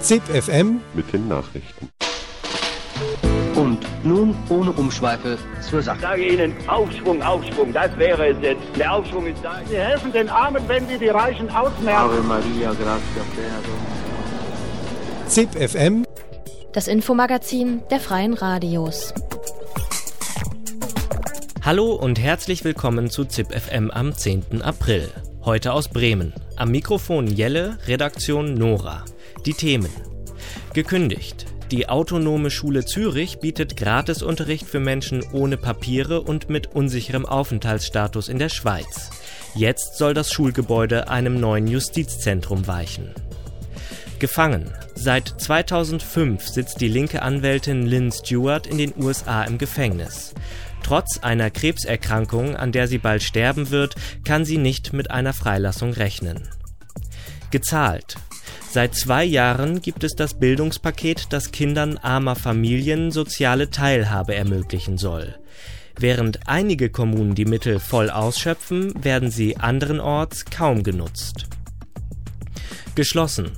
ZIP FM mit den Nachrichten. Und nun ohne Umschweife zur Ich Sache. sage Ihnen, Aufschwung, Aufschwung, das wäre es jetzt. Der Aufschwung ist da. Sie helfen den Armen, wenn wir die Reichen ausmerzen. ZIP FM Das Infomagazin der Freien Radios. Hallo und herzlich willkommen zu ZIP FM am 10. April. Heute aus Bremen. Am Mikrofon Jelle, Redaktion Nora. Die Themen. Gekündigt. Die Autonome Schule Zürich bietet Gratisunterricht für Menschen ohne Papiere und mit unsicherem Aufenthaltsstatus in der Schweiz. Jetzt soll das Schulgebäude einem neuen Justizzentrum weichen. Gefangen. Seit 2005 sitzt die linke Anwältin Lynn Stewart in den USA im Gefängnis. Trotz einer Krebserkrankung, an der sie bald sterben wird, kann sie nicht mit einer Freilassung rechnen. Gezahlt. Seit zwei Jahren gibt es das Bildungspaket, das Kindern armer Familien soziale Teilhabe ermöglichen soll. Während einige Kommunen die Mittel voll ausschöpfen, werden sie anderenorts kaum genutzt. Geschlossen.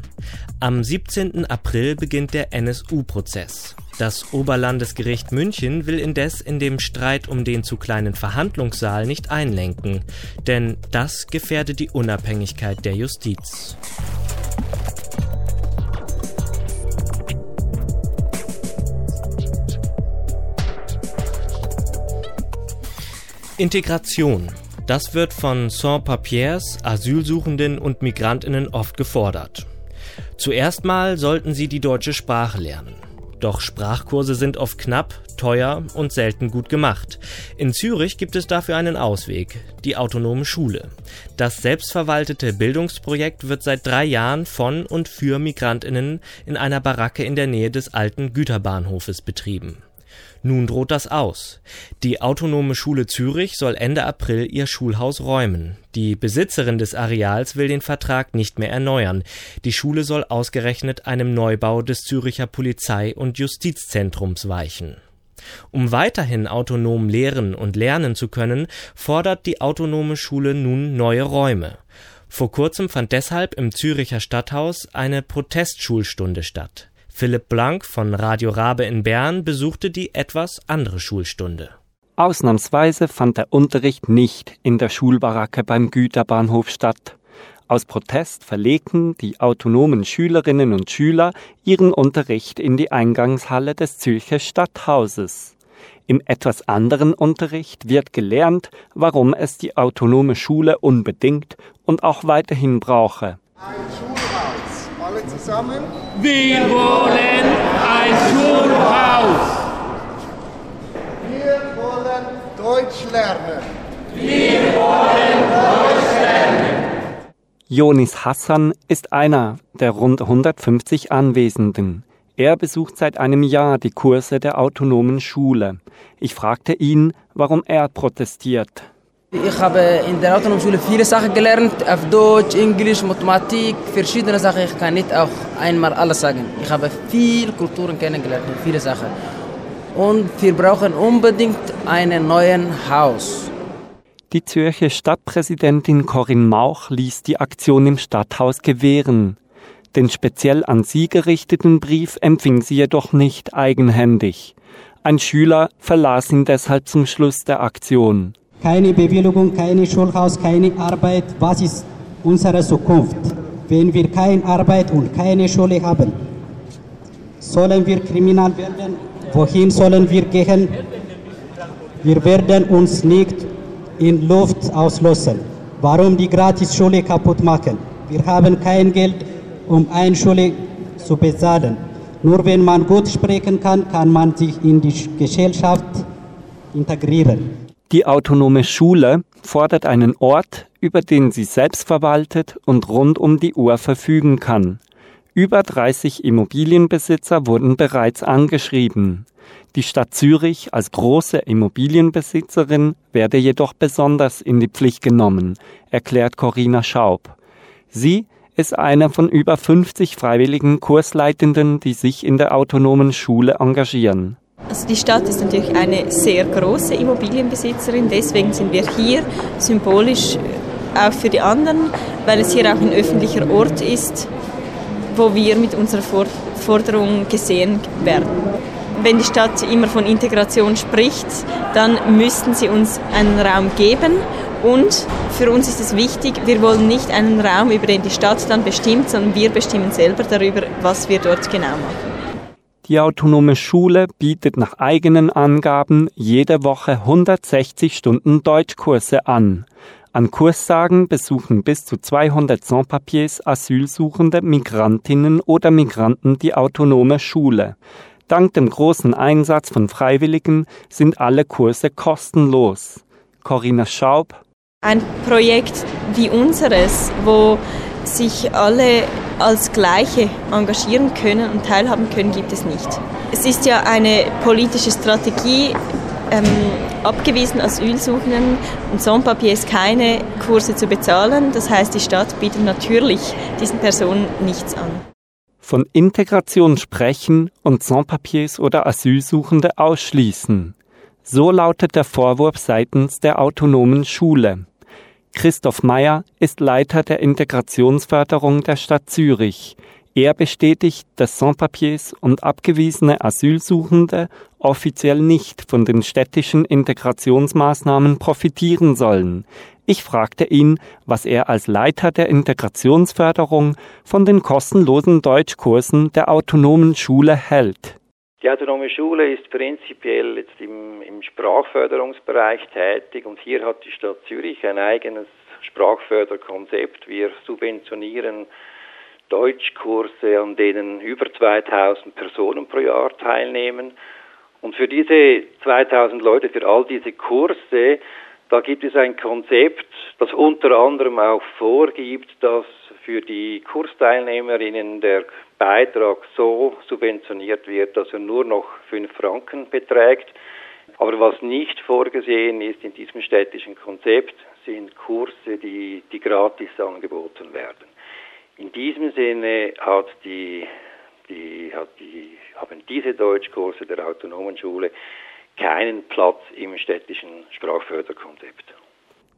Am 17. April beginnt der NSU-Prozess. Das Oberlandesgericht München will indes in dem Streit um den zu kleinen Verhandlungssaal nicht einlenken, denn das gefährde die Unabhängigkeit der Justiz. Integration. Das wird von Sans-Papiers, Asylsuchenden und Migrantinnen oft gefordert. Zuerst mal sollten sie die deutsche Sprache lernen. Doch Sprachkurse sind oft knapp, teuer und selten gut gemacht. In Zürich gibt es dafür einen Ausweg, die autonome Schule. Das selbstverwaltete Bildungsprojekt wird seit drei Jahren von und für Migrantinnen in einer Baracke in der Nähe des alten Güterbahnhofes betrieben. Nun droht das aus. Die Autonome Schule Zürich soll Ende April ihr Schulhaus räumen. Die Besitzerin des Areals will den Vertrag nicht mehr erneuern. Die Schule soll ausgerechnet einem Neubau des Züricher Polizei- und Justizzentrums weichen. Um weiterhin autonom lehren und lernen zu können, fordert die Autonome Schule nun neue Räume. Vor kurzem fand deshalb im Züricher Stadthaus eine Protestschulstunde statt. Philipp Blank von Radio Rabe in Bern besuchte die etwas andere Schulstunde. Ausnahmsweise fand der Unterricht nicht in der Schulbaracke beim Güterbahnhof statt. Aus Protest verlegten die autonomen Schülerinnen und Schüler ihren Unterricht in die Eingangshalle des Zürcher Stadthauses. Im etwas anderen Unterricht wird gelernt, warum es die autonome Schule unbedingt und auch weiterhin brauche. Ein zusammen. Wir wollen ein Schulhaus. Wir wollen Deutsch lernen. Jonis Hassan ist einer der rund 150 Anwesenden. Er besucht seit einem Jahr die Kurse der autonomen Schule. Ich fragte ihn, warum er protestiert. Ich habe in der autonomen Schule viele Sachen gelernt, auf Deutsch, Englisch, Mathematik, verschiedene Sachen. Ich kann nicht auch einmal alles sagen. Ich habe viele Kulturen kennengelernt, viele Sachen. Und wir brauchen unbedingt einen neuen Haus. Die Zürcher Stadtpräsidentin Corinne Mauch ließ die Aktion im Stadthaus gewähren. Den speziell an sie gerichteten Brief empfing sie jedoch nicht eigenhändig. Ein Schüler verlas ihn deshalb zum Schluss der Aktion. Keine Bewilligung, keine Schulhaus, keine Arbeit. Was ist unsere Zukunft, wenn wir keine Arbeit und keine Schule haben? Sollen wir kriminal werden? Wohin sollen wir gehen? Wir werden uns nicht in Luft auslösen. Warum die Gratisschule kaputt machen? Wir haben kein Geld, um eine Schule zu bezahlen. Nur wenn man gut sprechen kann, kann man sich in die Gesellschaft integrieren. Die autonome Schule fordert einen Ort, über den sie selbst verwaltet und rund um die Uhr verfügen kann. Über 30 Immobilienbesitzer wurden bereits angeschrieben. Die Stadt Zürich als große Immobilienbesitzerin werde jedoch besonders in die Pflicht genommen, erklärt Corinna Schaub. Sie ist eine von über 50 freiwilligen Kursleitenden, die sich in der autonomen Schule engagieren. Also die Stadt ist natürlich eine sehr große Immobilienbesitzerin, deswegen sind wir hier symbolisch auch für die anderen, weil es hier auch ein öffentlicher Ort ist, wo wir mit unserer Forderung gesehen werden. Wenn die Stadt immer von Integration spricht, dann müssten sie uns einen Raum geben und für uns ist es wichtig, wir wollen nicht einen Raum, über den die Stadt dann bestimmt, sondern wir bestimmen selber darüber, was wir dort genau machen. Die autonome Schule bietet nach eigenen Angaben jede Woche 160 Stunden Deutschkurse an. An Kurstagen besuchen bis zu 200 Sans-Papiers asylsuchende Migrantinnen oder Migranten die autonome Schule. Dank dem großen Einsatz von Freiwilligen sind alle Kurse kostenlos. Corinna Schaub. Ein Projekt wie unseres, wo sich alle als Gleiche engagieren können und teilhaben können, gibt es nicht. Es ist ja eine politische Strategie, ähm, abgewiesen Asylsuchenden und Sans-Papiers keine Kurse zu bezahlen. Das heißt, die Stadt bietet natürlich diesen Personen nichts an. Von Integration sprechen und Sans-Papiers oder Asylsuchende ausschließen. So lautet der Vorwurf seitens der autonomen Schule. Christoph Meyer ist Leiter der Integrationsförderung der Stadt Zürich. Er bestätigt, dass Sans-Papiers und abgewiesene Asylsuchende offiziell nicht von den städtischen Integrationsmaßnahmen profitieren sollen. Ich fragte ihn, was er als Leiter der Integrationsförderung von den kostenlosen Deutschkursen der autonomen Schule hält. Die autonome Schule ist prinzipiell jetzt im, im Sprachförderungsbereich tätig und hier hat die Stadt Zürich ein eigenes Sprachförderkonzept. Wir subventionieren Deutschkurse, an denen über 2000 Personen pro Jahr teilnehmen. Und für diese 2000 Leute, für all diese Kurse, da gibt es ein Konzept, das unter anderem auch vorgibt, dass für die Kursteilnehmerinnen der Beitrag so subventioniert wird, dass er nur noch 5 Franken beträgt. Aber was nicht vorgesehen ist in diesem städtischen Konzept, sind Kurse, die, die gratis angeboten werden. In diesem Sinne hat die, die, hat die, haben diese Deutschkurse der autonomen Schule keinen Platz im städtischen Sprachförderkonzept.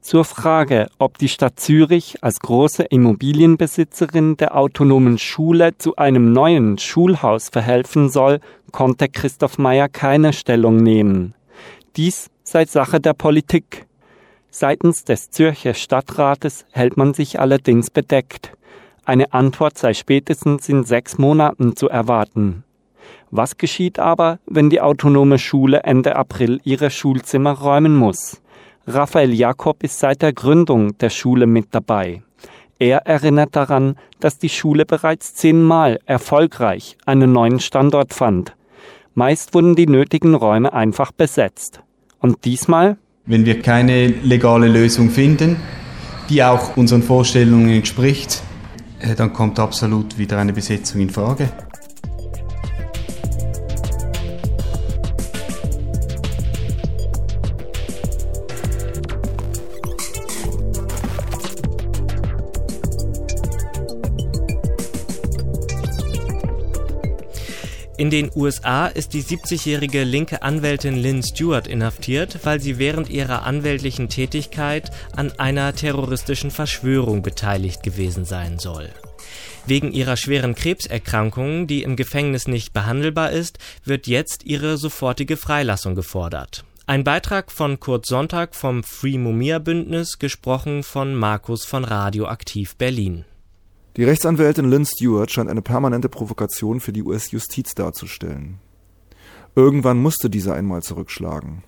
Zur Frage, ob die Stadt Zürich als große Immobilienbesitzerin der autonomen Schule zu einem neuen Schulhaus verhelfen soll, konnte Christoph Meyer keine Stellung nehmen. Dies sei Sache der Politik. Seitens des Zürcher Stadtrates hält man sich allerdings bedeckt. Eine Antwort sei spätestens in sechs Monaten zu erwarten. Was geschieht aber, wenn die autonome Schule Ende April ihre Schulzimmer räumen muss? Raphael Jakob ist seit der Gründung der Schule mit dabei. Er erinnert daran, dass die Schule bereits zehnmal erfolgreich einen neuen Standort fand. Meist wurden die nötigen Räume einfach besetzt. Und diesmal? Wenn wir keine legale Lösung finden, die auch unseren Vorstellungen entspricht, äh, dann kommt absolut wieder eine Besetzung in Frage. In den USA ist die 70-jährige linke Anwältin Lynn Stewart inhaftiert, weil sie während ihrer anwältlichen Tätigkeit an einer terroristischen Verschwörung beteiligt gewesen sein soll. Wegen ihrer schweren Krebserkrankung, die im Gefängnis nicht behandelbar ist, wird jetzt ihre sofortige Freilassung gefordert. Ein Beitrag von Kurt Sonntag vom Free Mumia Bündnis, gesprochen von Markus von Radioaktiv Berlin. Die Rechtsanwältin Lynn Stewart scheint eine permanente Provokation für die US-Justiz darzustellen. Irgendwann musste diese einmal zurückschlagen.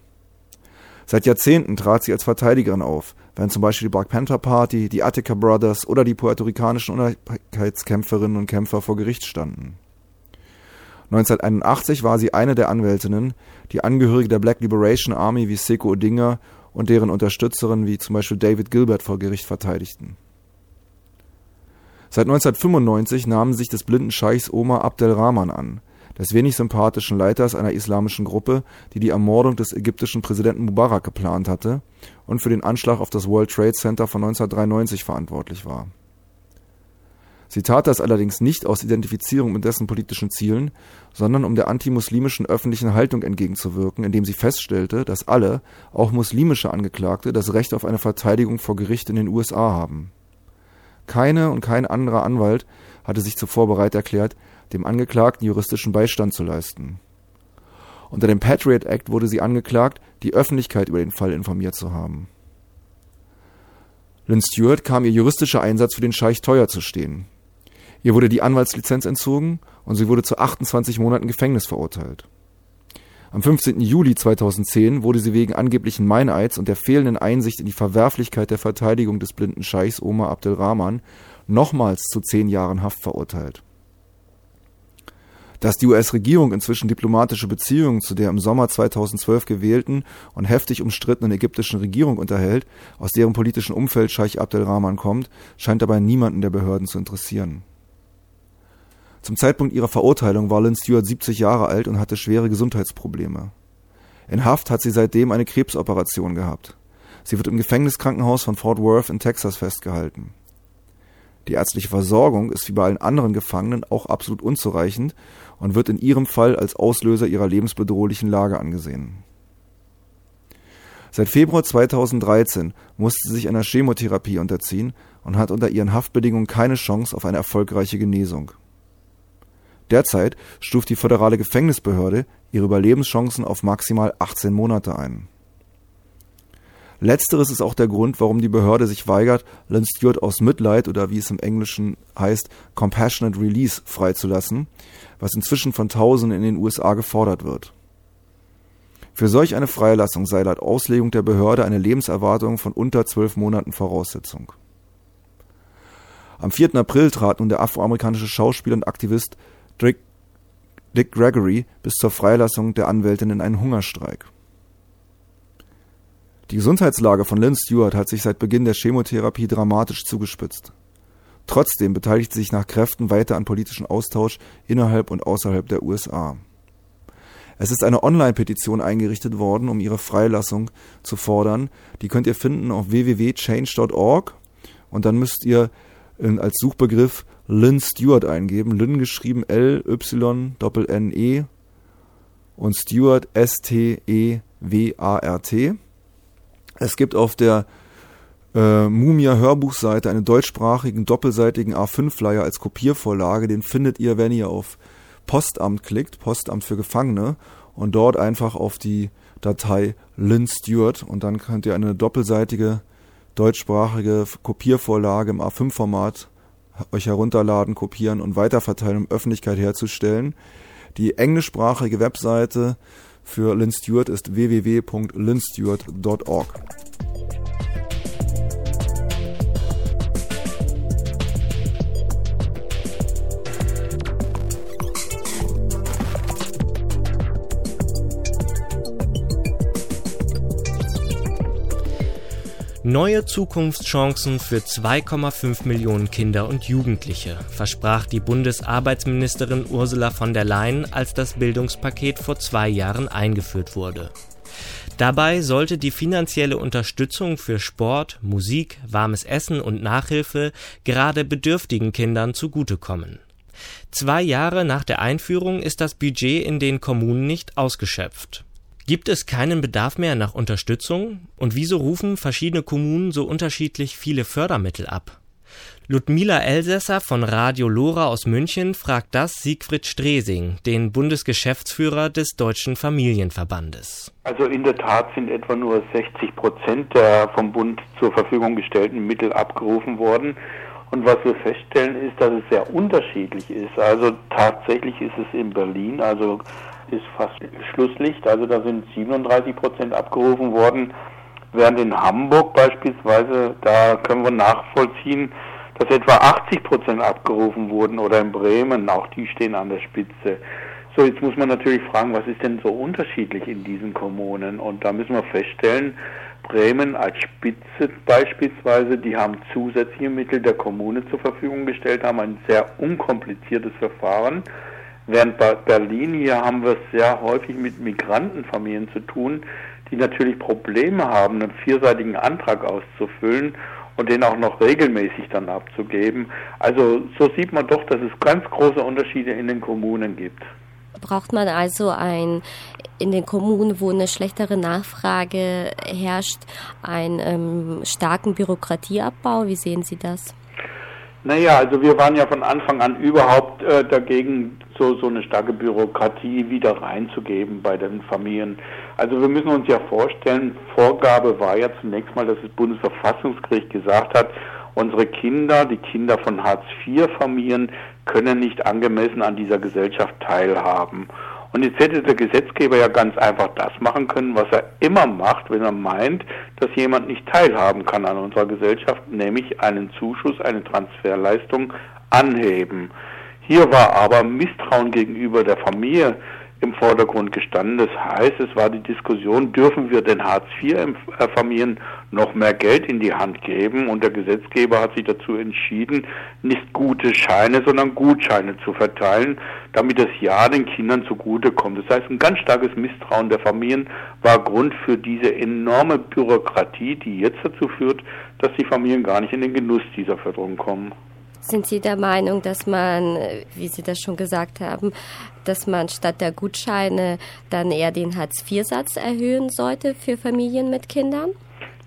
Seit Jahrzehnten trat sie als Verteidigerin auf, während zum Beispiel die Black Panther Party, die Attica Brothers oder die puerto-ricanischen Unabhängigkeitskämpferinnen und Kämpfer vor Gericht standen. 1981 war sie eine der Anwältinnen, die Angehörige der Black Liberation Army wie Seko Odinga und deren Unterstützerin wie zum Beispiel David Gilbert vor Gericht verteidigten. Seit 1995 nahmen sich des blinden Scheichs Omar Abdel Rahman an, des wenig sympathischen Leiters einer islamischen Gruppe, die die Ermordung des ägyptischen Präsidenten Mubarak geplant hatte und für den Anschlag auf das World Trade Center von 1993 verantwortlich war. Sie tat das allerdings nicht aus Identifizierung mit dessen politischen Zielen, sondern um der antimuslimischen öffentlichen Haltung entgegenzuwirken, indem sie feststellte, dass alle, auch muslimische Angeklagte, das Recht auf eine Verteidigung vor Gericht in den USA haben. Keine und kein anderer Anwalt hatte sich zuvor bereit erklärt, dem Angeklagten juristischen Beistand zu leisten. Unter dem Patriot Act wurde sie angeklagt, die Öffentlichkeit über den Fall informiert zu haben. Lynn Stewart kam ihr juristischer Einsatz für den Scheich teuer zu stehen. Ihr wurde die Anwaltslizenz entzogen und sie wurde zu 28 Monaten Gefängnis verurteilt. Am 15. Juli 2010 wurde sie wegen angeblichen Meineids und der fehlenden Einsicht in die Verwerflichkeit der Verteidigung des blinden Scheichs Omar Abdelrahman nochmals zu zehn Jahren Haft verurteilt. Dass die US-Regierung inzwischen diplomatische Beziehungen zu der im Sommer 2012 gewählten und heftig umstrittenen ägyptischen Regierung unterhält, aus deren politischen Umfeld Scheich Abdelrahman kommt, scheint dabei niemanden der Behörden zu interessieren. Zum Zeitpunkt ihrer Verurteilung war Lynn Stewart 70 Jahre alt und hatte schwere Gesundheitsprobleme. In Haft hat sie seitdem eine Krebsoperation gehabt. Sie wird im Gefängniskrankenhaus von Fort Worth in Texas festgehalten. Die ärztliche Versorgung ist wie bei allen anderen Gefangenen auch absolut unzureichend und wird in ihrem Fall als Auslöser ihrer lebensbedrohlichen Lage angesehen. Seit Februar 2013 musste sie sich einer Chemotherapie unterziehen und hat unter ihren Haftbedingungen keine Chance auf eine erfolgreiche Genesung. Derzeit stuft die föderale Gefängnisbehörde ihre Überlebenschancen auf maximal 18 Monate ein. Letzteres ist auch der Grund, warum die Behörde sich weigert, Lynn Stewart aus Mitleid oder wie es im Englischen heißt, Compassionate Release freizulassen, was inzwischen von Tausenden in den USA gefordert wird. Für solch eine Freilassung sei laut Auslegung der Behörde eine Lebenserwartung von unter zwölf Monaten Voraussetzung. Am 4. April trat nun der afroamerikanische Schauspieler und Aktivist Dick, Gregory bis zur Freilassung der Anwältin in einen Hungerstreik. Die Gesundheitslage von Lynn Stewart hat sich seit Beginn der Chemotherapie dramatisch zugespitzt. Trotzdem beteiligt sie sich nach Kräften weiter an politischen Austausch innerhalb und außerhalb der USA. Es ist eine Online-Petition eingerichtet worden, um ihre Freilassung zu fordern. Die könnt ihr finden auf www.change.org und dann müsst ihr als Suchbegriff Lynn Stewart eingeben. Lynn geschrieben L-Y-N-E und Stewart S-T-E-W-A-R-T. Es gibt auf der äh, Mumia Hörbuchseite einen deutschsprachigen doppelseitigen A5-Flyer als Kopiervorlage. Den findet ihr, wenn ihr auf Postamt klickt, Postamt für Gefangene, und dort einfach auf die Datei Lynn Stewart und dann könnt ihr eine doppelseitige deutschsprachige Kopiervorlage im A5-Format euch herunterladen, kopieren und weiterverteilen, um Öffentlichkeit herzustellen. Die englischsprachige Webseite für Lynn Stewart ist www.lynstewart.org. Neue Zukunftschancen für 2,5 Millionen Kinder und Jugendliche versprach die Bundesarbeitsministerin Ursula von der Leyen, als das Bildungspaket vor zwei Jahren eingeführt wurde. Dabei sollte die finanzielle Unterstützung für Sport, Musik, warmes Essen und Nachhilfe gerade bedürftigen Kindern zugutekommen. Zwei Jahre nach der Einführung ist das Budget in den Kommunen nicht ausgeschöpft. Gibt es keinen Bedarf mehr nach Unterstützung? Und wieso rufen verschiedene Kommunen so unterschiedlich viele Fördermittel ab? Ludmila Elsässer von Radio Lora aus München fragt das Siegfried Stresing, den Bundesgeschäftsführer des Deutschen Familienverbandes. Also in der Tat sind etwa nur 60 Prozent der vom Bund zur Verfügung gestellten Mittel abgerufen worden. Und was wir feststellen ist, dass es sehr unterschiedlich ist. Also tatsächlich ist es in Berlin, also ist fast Schlusslicht, also da sind 37 Prozent abgerufen worden, während in Hamburg beispielsweise, da können wir nachvollziehen, dass etwa 80 Prozent abgerufen wurden oder in Bremen, auch die stehen an der Spitze. So, jetzt muss man natürlich fragen, was ist denn so unterschiedlich in diesen Kommunen? Und da müssen wir feststellen, Bremen als Spitze beispielsweise, die haben zusätzliche Mittel der Kommune zur Verfügung gestellt, haben ein sehr unkompliziertes Verfahren. Während bei Berlin hier haben wir es sehr häufig mit Migrantenfamilien zu tun, die natürlich Probleme haben, einen vierseitigen Antrag auszufüllen und den auch noch regelmäßig dann abzugeben. Also so sieht man doch, dass es ganz große Unterschiede in den Kommunen gibt. Braucht man also ein in den Kommunen, wo eine schlechtere Nachfrage herrscht, einen ähm, starken Bürokratieabbau? Wie sehen Sie das? Naja, also wir waren ja von Anfang an überhaupt äh, dagegen, so, so eine starke Bürokratie wieder reinzugeben bei den Familien. Also wir müssen uns ja vorstellen, Vorgabe war ja zunächst mal, dass das Bundesverfassungsgericht gesagt hat, unsere Kinder, die Kinder von Hartz-IV-Familien, können nicht angemessen an dieser Gesellschaft teilhaben. Und jetzt hätte der Gesetzgeber ja ganz einfach das machen können, was er immer macht, wenn er meint, dass jemand nicht teilhaben kann an unserer Gesellschaft, nämlich einen Zuschuss, eine Transferleistung anheben. Hier war aber Misstrauen gegenüber der Familie im Vordergrund gestanden. Das heißt, es war die Diskussion, dürfen wir den Hartz-IV-Familien noch mehr Geld in die Hand geben? Und der Gesetzgeber hat sich dazu entschieden, nicht gute Scheine, sondern Gutscheine zu verteilen, damit das Ja den Kindern zugutekommt. Das heißt, ein ganz starkes Misstrauen der Familien war Grund für diese enorme Bürokratie, die jetzt dazu führt, dass die Familien gar nicht in den Genuss dieser Förderung kommen. Sind Sie der Meinung, dass man, wie Sie das schon gesagt haben, dass man statt der Gutscheine dann eher den Hartz-IV-Satz erhöhen sollte für Familien mit Kindern?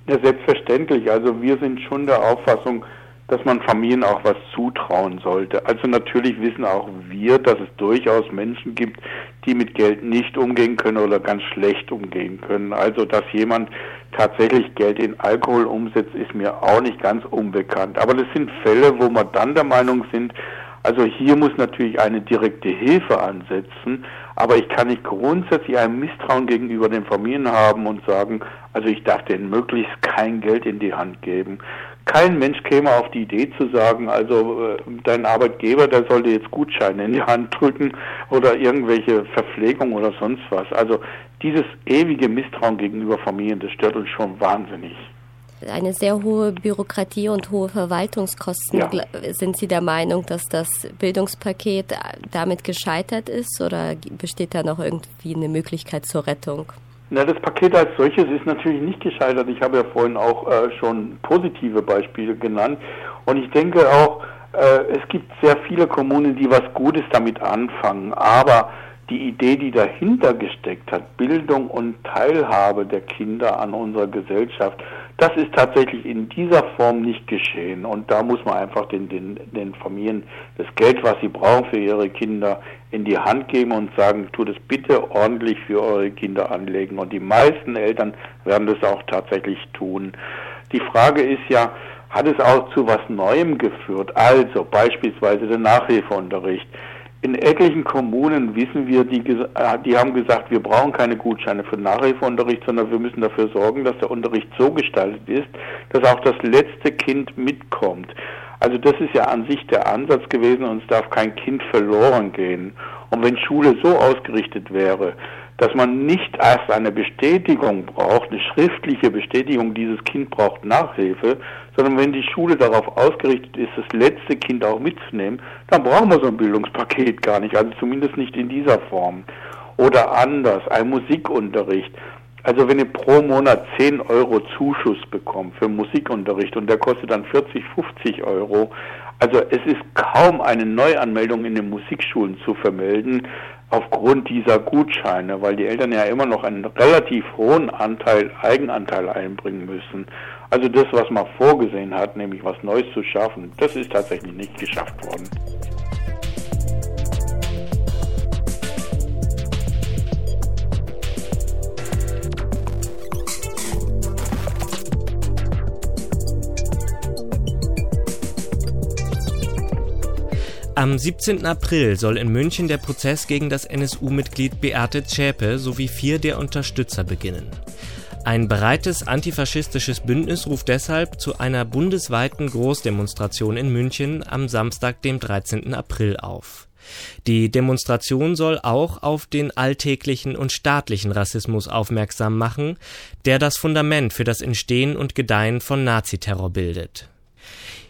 Ja, selbstverständlich. Also wir sind schon der Auffassung, dass man Familien auch was zutrauen sollte. Also natürlich wissen auch wir, dass es durchaus Menschen gibt, die mit Geld nicht umgehen können oder ganz schlecht umgehen können. Also dass jemand tatsächlich Geld in Alkohol umsetzt, ist mir auch nicht ganz unbekannt. Aber das sind Fälle, wo wir dann der Meinung sind, also hier muss natürlich eine direkte Hilfe ansetzen, aber ich kann nicht grundsätzlich ein Misstrauen gegenüber den Familien haben und sagen, also ich darf denen möglichst kein Geld in die Hand geben. Kein Mensch käme auf die Idee zu sagen, also äh, dein Arbeitgeber, der sollte jetzt Gutscheine in die Hand drücken oder irgendwelche Verpflegung oder sonst was. Also dieses ewige Misstrauen gegenüber Familien, das stört uns schon wahnsinnig eine sehr hohe Bürokratie und hohe Verwaltungskosten. Ja. Sind Sie der Meinung, dass das Bildungspaket damit gescheitert ist oder besteht da noch irgendwie eine Möglichkeit zur Rettung? Na, das Paket als solches ist natürlich nicht gescheitert. Ich habe ja vorhin auch äh, schon positive Beispiele genannt. Und ich denke auch, äh, es gibt sehr viele Kommunen, die was Gutes damit anfangen. Aber die Idee, die dahinter gesteckt hat, Bildung und Teilhabe der Kinder an unserer Gesellschaft, das ist tatsächlich in dieser Form nicht geschehen. Und da muss man einfach den, den, den Familien das Geld, was sie brauchen für ihre Kinder, in die Hand geben und sagen, tut es bitte ordentlich für eure Kinder anlegen. Und die meisten Eltern werden das auch tatsächlich tun. Die Frage ist ja, hat es auch zu was Neuem geführt? Also beispielsweise der Nachhilfeunterricht. In etlichen Kommunen wissen wir, die, äh, die haben gesagt, wir brauchen keine Gutscheine für Nachhilfeunterricht, sondern wir müssen dafür sorgen, dass der Unterricht so gestaltet ist, dass auch das letzte Kind mitkommt. Also das ist ja an sich der Ansatz gewesen und es darf kein Kind verloren gehen. Und wenn Schule so ausgerichtet wäre, dass man nicht erst eine Bestätigung braucht, eine schriftliche Bestätigung, dieses Kind braucht Nachhilfe, sondern wenn die Schule darauf ausgerichtet ist, das letzte Kind auch mitzunehmen, dann brauchen wir so ein Bildungspaket gar nicht, also zumindest nicht in dieser Form. Oder anders, ein Musikunterricht. Also wenn ihr pro Monat 10 Euro Zuschuss bekommt für Musikunterricht und der kostet dann 40, 50 Euro, also es ist kaum eine Neuanmeldung in den Musikschulen zu vermelden aufgrund dieser Gutscheine, weil die Eltern ja immer noch einen relativ hohen Anteil Eigenanteil einbringen müssen. Also das, was man vorgesehen hat, nämlich was Neues zu schaffen, das ist tatsächlich nicht geschafft worden. Am 17. April soll in München der Prozess gegen das NSU-Mitglied Beate Zschäpe sowie vier der Unterstützer beginnen. Ein breites antifaschistisches Bündnis ruft deshalb zu einer bundesweiten Großdemonstration in München am Samstag, dem 13. April auf. Die Demonstration soll auch auf den alltäglichen und staatlichen Rassismus aufmerksam machen, der das Fundament für das Entstehen und Gedeihen von Naziterror bildet.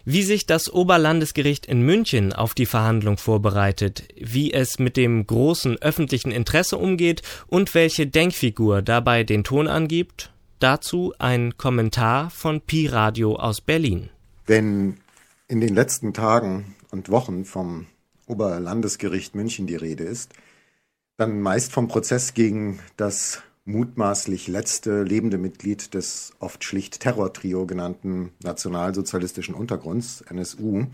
Wie sich das Oberlandesgericht in München auf die Verhandlung vorbereitet, wie es mit dem großen öffentlichen Interesse umgeht und welche Denkfigur dabei den Ton angibt, dazu ein Kommentar von Pi Radio aus Berlin. Wenn in den letzten Tagen und Wochen vom Oberlandesgericht München die Rede ist, dann meist vom Prozess gegen das mutmaßlich letzte lebende Mitglied des oft schlicht Terrortrio genannten nationalsozialistischen Untergrunds, NSU.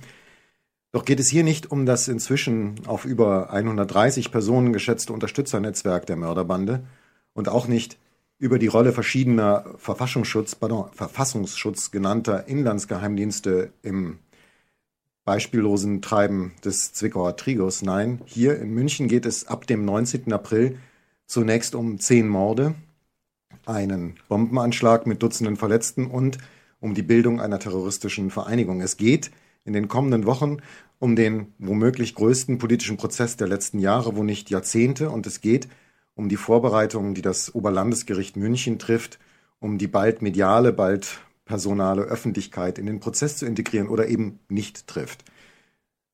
Doch geht es hier nicht um das inzwischen auf über 130 Personen geschätzte Unterstützernetzwerk der Mörderbande und auch nicht über die Rolle verschiedener Verfassungsschutz, pardon, Verfassungsschutz genannter Inlandsgeheimdienste im beispiellosen Treiben des Zwickauer Trigos. Nein, hier in München geht es ab dem 19. April zunächst um zehn Morde, einen Bombenanschlag mit Dutzenden Verletzten und um die Bildung einer terroristischen Vereinigung. Es geht in den kommenden Wochen um den womöglich größten politischen Prozess der letzten Jahre, wo nicht Jahrzehnte, und es geht um die Vorbereitungen, die das Oberlandesgericht München trifft, um die bald mediale, bald personale Öffentlichkeit in den Prozess zu integrieren oder eben nicht trifft.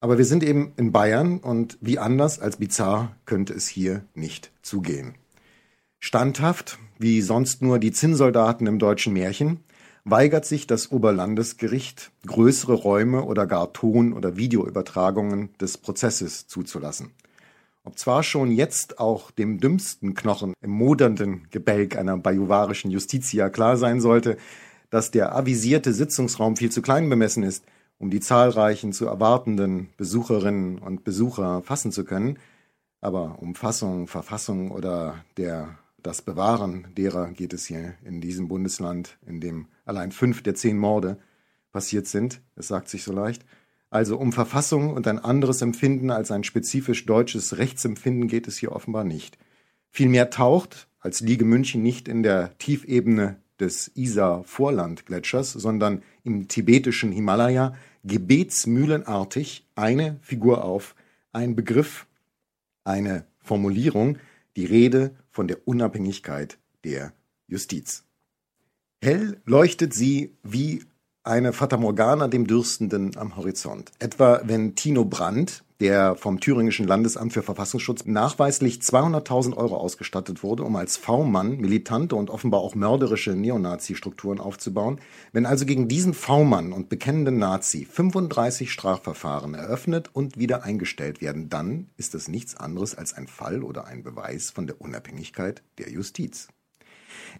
Aber wir sind eben in Bayern und wie anders als bizarr könnte es hier nicht zugehen. Standhaft, wie sonst nur die Zinnsoldaten im deutschen Märchen, weigert sich das Oberlandesgericht, größere Räume oder gar Ton- oder Videoübertragungen des Prozesses zuzulassen. Ob zwar schon jetzt auch dem dümmsten Knochen im modernden Gebälk einer bajuwarischen Justitia klar sein sollte, dass der avisierte Sitzungsraum viel zu klein bemessen ist, um die zahlreichen zu erwartenden Besucherinnen und Besucher fassen zu können, aber um Fassung, Verfassung oder der, das Bewahren derer geht es hier in diesem Bundesland, in dem allein fünf der zehn Morde passiert sind, es sagt sich so leicht, also um Verfassung und ein anderes Empfinden als ein spezifisch deutsches Rechtsempfinden geht es hier offenbar nicht. Vielmehr taucht, als liege München nicht in der Tiefebene des Isar-Vorlandgletschers, sondern im tibetischen Himalaya gebetsmühlenartig eine Figur auf, ein Begriff, eine Formulierung, die Rede von der Unabhängigkeit der Justiz. Hell leuchtet sie wie eine Fata Morgana dem Dürstenden am Horizont. Etwa wenn Tino Brandt, der vom Thüringischen Landesamt für Verfassungsschutz nachweislich 200.000 Euro ausgestattet wurde, um als V-Mann militante und offenbar auch mörderische Neonazi-Strukturen aufzubauen. Wenn also gegen diesen V-Mann und bekennenden Nazi 35 Strafverfahren eröffnet und wieder eingestellt werden, dann ist das nichts anderes als ein Fall oder ein Beweis von der Unabhängigkeit der Justiz.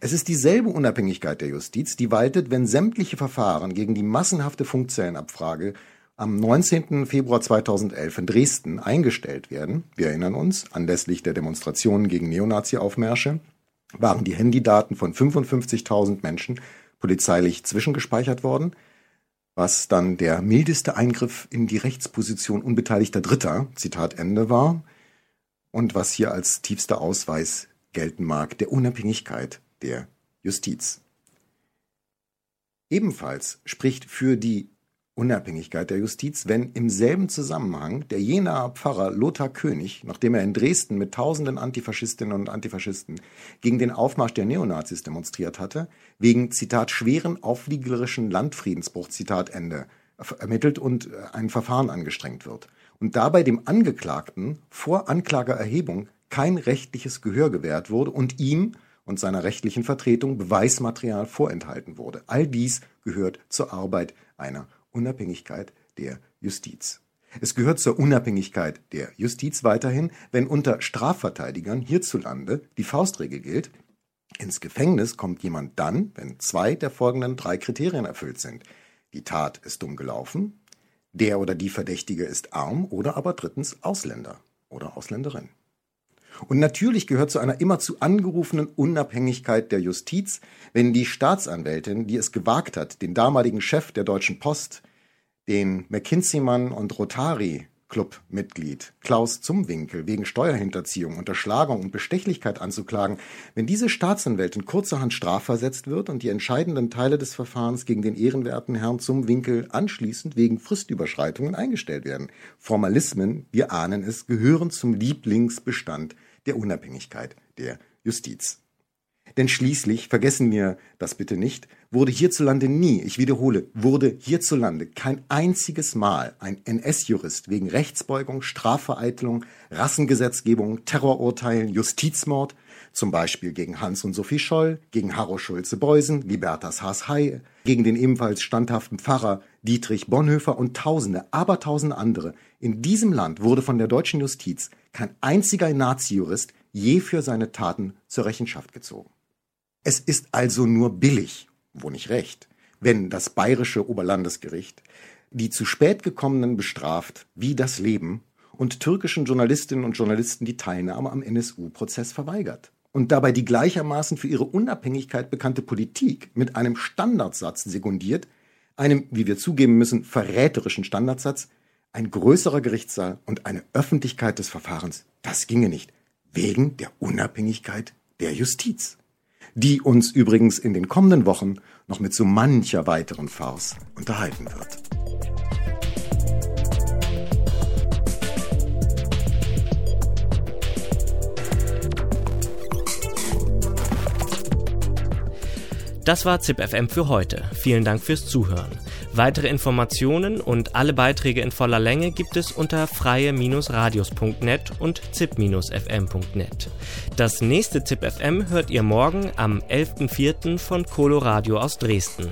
Es ist dieselbe Unabhängigkeit der Justiz, die waltet, wenn sämtliche Verfahren gegen die massenhafte Funkzellenabfrage am 19. Februar 2011 in Dresden eingestellt werden, wir erinnern uns, anlässlich der Demonstrationen gegen Neonazi-Aufmärsche, waren die Handydaten von 55.000 Menschen polizeilich zwischengespeichert worden, was dann der mildeste Eingriff in die Rechtsposition unbeteiligter Dritter, Zitat Ende, war, und was hier als tiefster Ausweis gelten mag der Unabhängigkeit der Justiz. Ebenfalls spricht für die Unabhängigkeit der Justiz, wenn im selben Zusammenhang der Jenaer Pfarrer Lothar König, nachdem er in Dresden mit tausenden Antifaschistinnen und Antifaschisten gegen den Aufmarsch der Neonazis demonstriert hatte, wegen, Zitat, schweren aufliegerischen Landfriedensbruch, Zitat Ende, ermittelt und äh, ein Verfahren angestrengt wird. Und dabei dem Angeklagten vor Anklageerhebung kein rechtliches Gehör gewährt wurde und ihm und seiner rechtlichen Vertretung Beweismaterial vorenthalten wurde. All dies gehört zur Arbeit einer Unabhängigkeit der Justiz. Es gehört zur Unabhängigkeit der Justiz weiterhin, wenn unter Strafverteidigern hierzulande die Faustregel gilt, ins Gefängnis kommt jemand dann, wenn zwei der folgenden drei Kriterien erfüllt sind. Die Tat ist dumm gelaufen, der oder die Verdächtige ist arm oder aber drittens Ausländer oder Ausländerin. Und natürlich gehört zu einer immerzu angerufenen Unabhängigkeit der Justiz, wenn die Staatsanwältin, die es gewagt hat, den damaligen Chef der Deutschen Post, den McKinsey-Mann und Rotary Club-Mitglied Klaus Zumwinkel wegen Steuerhinterziehung, Unterschlagung und Bestechlichkeit anzuklagen, wenn diese Staatsanwältin kurzerhand strafversetzt wird und die entscheidenden Teile des Verfahrens gegen den ehrenwerten Herrn Zumwinkel anschließend wegen Fristüberschreitungen eingestellt werden. Formalismen, wir ahnen es, gehören zum Lieblingsbestand der Unabhängigkeit der Justiz. Denn schließlich, vergessen wir das bitte nicht, wurde hierzulande nie, ich wiederhole, wurde hierzulande kein einziges Mal ein NS-Jurist wegen Rechtsbeugung, Strafvereitelung, Rassengesetzgebung, Terrorurteilen, Justizmord, zum Beispiel gegen Hans und Sophie Scholl, gegen Harro Schulze-Beusen, Libertas Haas-Haie, gegen den ebenfalls standhaften Pfarrer Dietrich Bonhoeffer und tausende, aber tausende andere. In diesem Land wurde von der deutschen Justiz kein einziger Nazi-Jurist je für seine Taten zur Rechenschaft gezogen. Es ist also nur billig, wo nicht recht, wenn das bayerische Oberlandesgericht die zu spät gekommenen bestraft wie das Leben und türkischen Journalistinnen und Journalisten die Teilnahme am NSU-Prozess verweigert und dabei die gleichermaßen für ihre Unabhängigkeit bekannte Politik mit einem Standardsatz sekundiert, einem, wie wir zugeben müssen, verräterischen Standardsatz, ein größerer Gerichtssaal und eine Öffentlichkeit des Verfahrens, das ginge nicht, wegen der Unabhängigkeit der Justiz, die uns übrigens in den kommenden Wochen noch mit so mancher weiteren Farce unterhalten wird. Das war ZipFM für heute. Vielen Dank fürs Zuhören. Weitere Informationen und alle Beiträge in voller Länge gibt es unter freie-radios.net und zip-fm.net. Das nächste ZipFM hört ihr morgen am 11.04. von Coloradio aus Dresden.